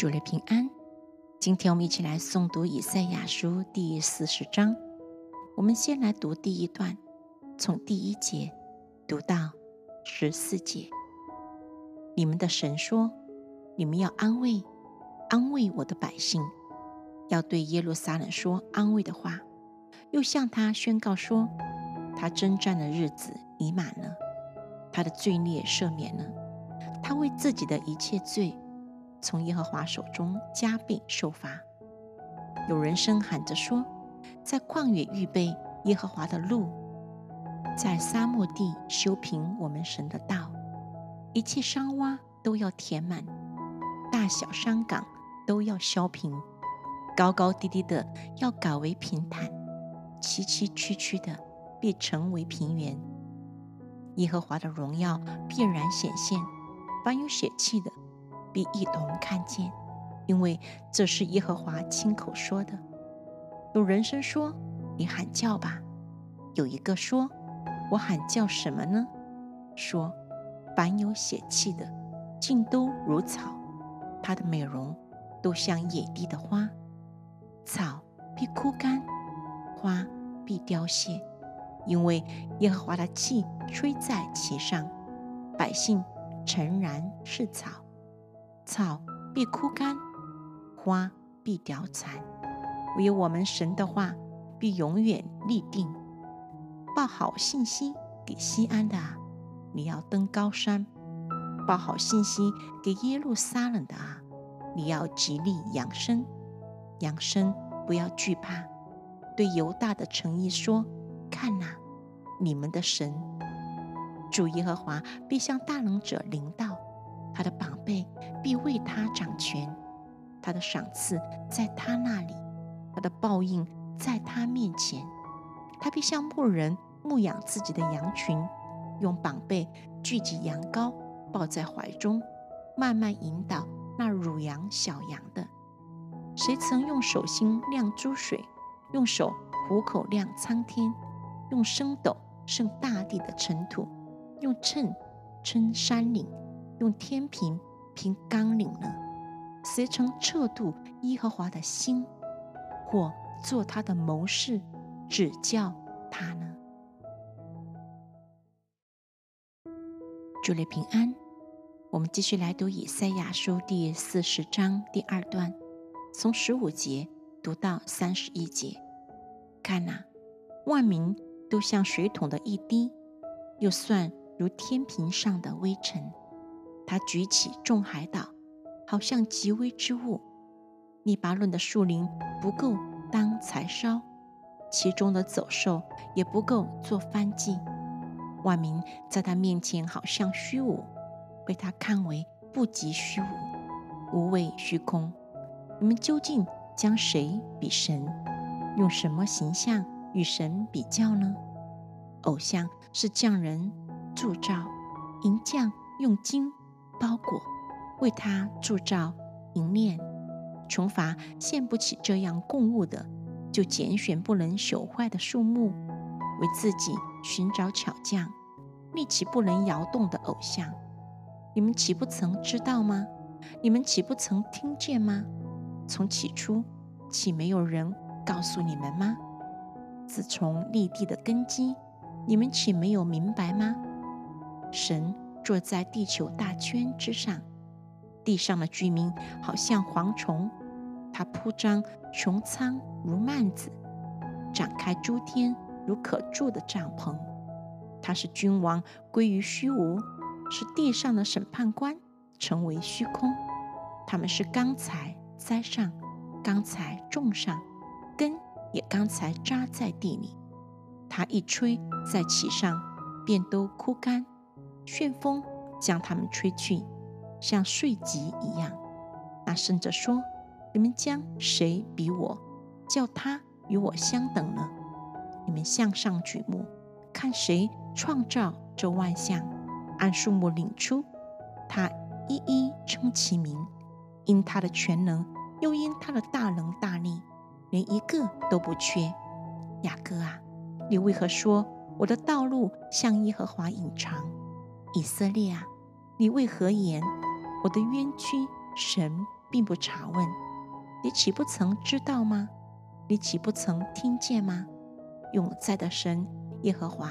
主日平安。今天我们一起来诵读以赛亚书第四十章。我们先来读第一段，从第一节读到十四节。你们的神说：“你们要安慰，安慰我的百姓，要对耶路撒冷说安慰的话，又向他宣告说，他征战的日子已满了，他的罪孽赦免了，他为自己的一切罪。”从耶和华手中加倍受罚。有人声喊着说：“在旷野预备耶和华的路，在沙漠地修平我们神的道。一切山洼都要填满，大小山岗都要削平，高高低低的要改为平坦，崎崎岖岖的必成为平原。耶和华的荣耀必然显现，凡有血气的。”必一同看见，因为这是耶和华亲口说的。有人声说：“你喊叫吧。”有一个说：“我喊叫什么呢？”说：“凡有血气的，尽都如草，它的美容都像野地的花。草必枯干，花必凋谢，因为耶和华的气吹在其上。百姓诚然是草。”草必枯干，花必凋残，唯有我们神的话必永远立定。报好信息给西安的，你要登高山；报好信息给耶路撒冷的啊，你要极力扬声，扬声不要惧怕。对犹大的诚意说：看呐，你们的神主耶和华必向大能者临到。他的宝贝必为他掌权，他的赏赐在他那里，他的报应在他面前。他必像牧人牧养自己的羊群，用宝贝聚集羊羔，抱在怀中，慢慢引导那乳羊小羊的。谁曾用手心量珠水，用手虎口量苍天，用升斗盛大地的尘土，用秤称山岭？用天平平纲领呢？谁曾测度耶和华的心，或做他的谋士，指教他呢？祝你平安。我们继续来读以赛亚书第四十章第二段，从十五节读到三十一节。看呐，万民都像水桶的一滴，又算如天平上的微尘。他举起众海岛，好像极微之物。利巴论的树林不够当柴烧，其中的走兽也不够做翻祭。万民在他面前好像虚无，被他看为不及虚无，无畏虚空。你们究竟将谁比神？用什么形象与神比较呢？偶像是匠人铸造，银匠用金。包裹为他铸造银链，穷乏献不起这样供物的，就拣选不能朽坏的树木，为自己寻找巧匠，立起不能摇动的偶像。你们岂不曾知道吗？你们岂不曾听见吗？从起初，岂没有人告诉你们吗？自从立地的根基，你们岂没有明白吗？神。坐在地球大圈之上，地上的居民好像蝗虫，它铺张穹苍如幔子，展开诸天如可住的帐篷。它是君王归于虚无，是地上的审判官成为虚空。他们是刚才栽上，刚才种上，根也刚才扎在地里。它一吹在其上，便都枯干。旋风将他们吹去，像碎棘一样。那圣者说：“你们将谁比我，叫他与我相等呢？你们向上举目，看谁创造这万象，按数目领出，他一一称其名，因他的全能，又因他的大能大力，连一个都不缺。雅各啊，你为何说我的道路向耶和华隐藏？”以色列啊，你为何言我的冤屈神并不查问。你岂不曾知道吗？你岂不曾听见吗？永在的神耶和华，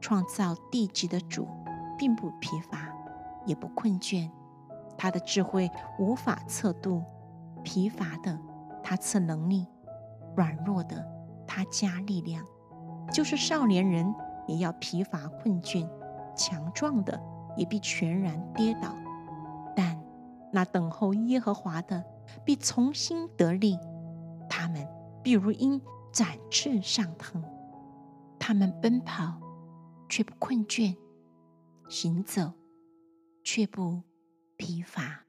创造地极的主，并不疲乏，也不困倦。他的智慧无法测度，疲乏的他赐能力，软弱的他加力量。就是少年人也要疲乏困倦，强壮的也必全然跌倒。但那等候耶和华的。必重新得力，他们必如鹰展翅上腾，他们奔跑却不困倦，行走却不疲乏。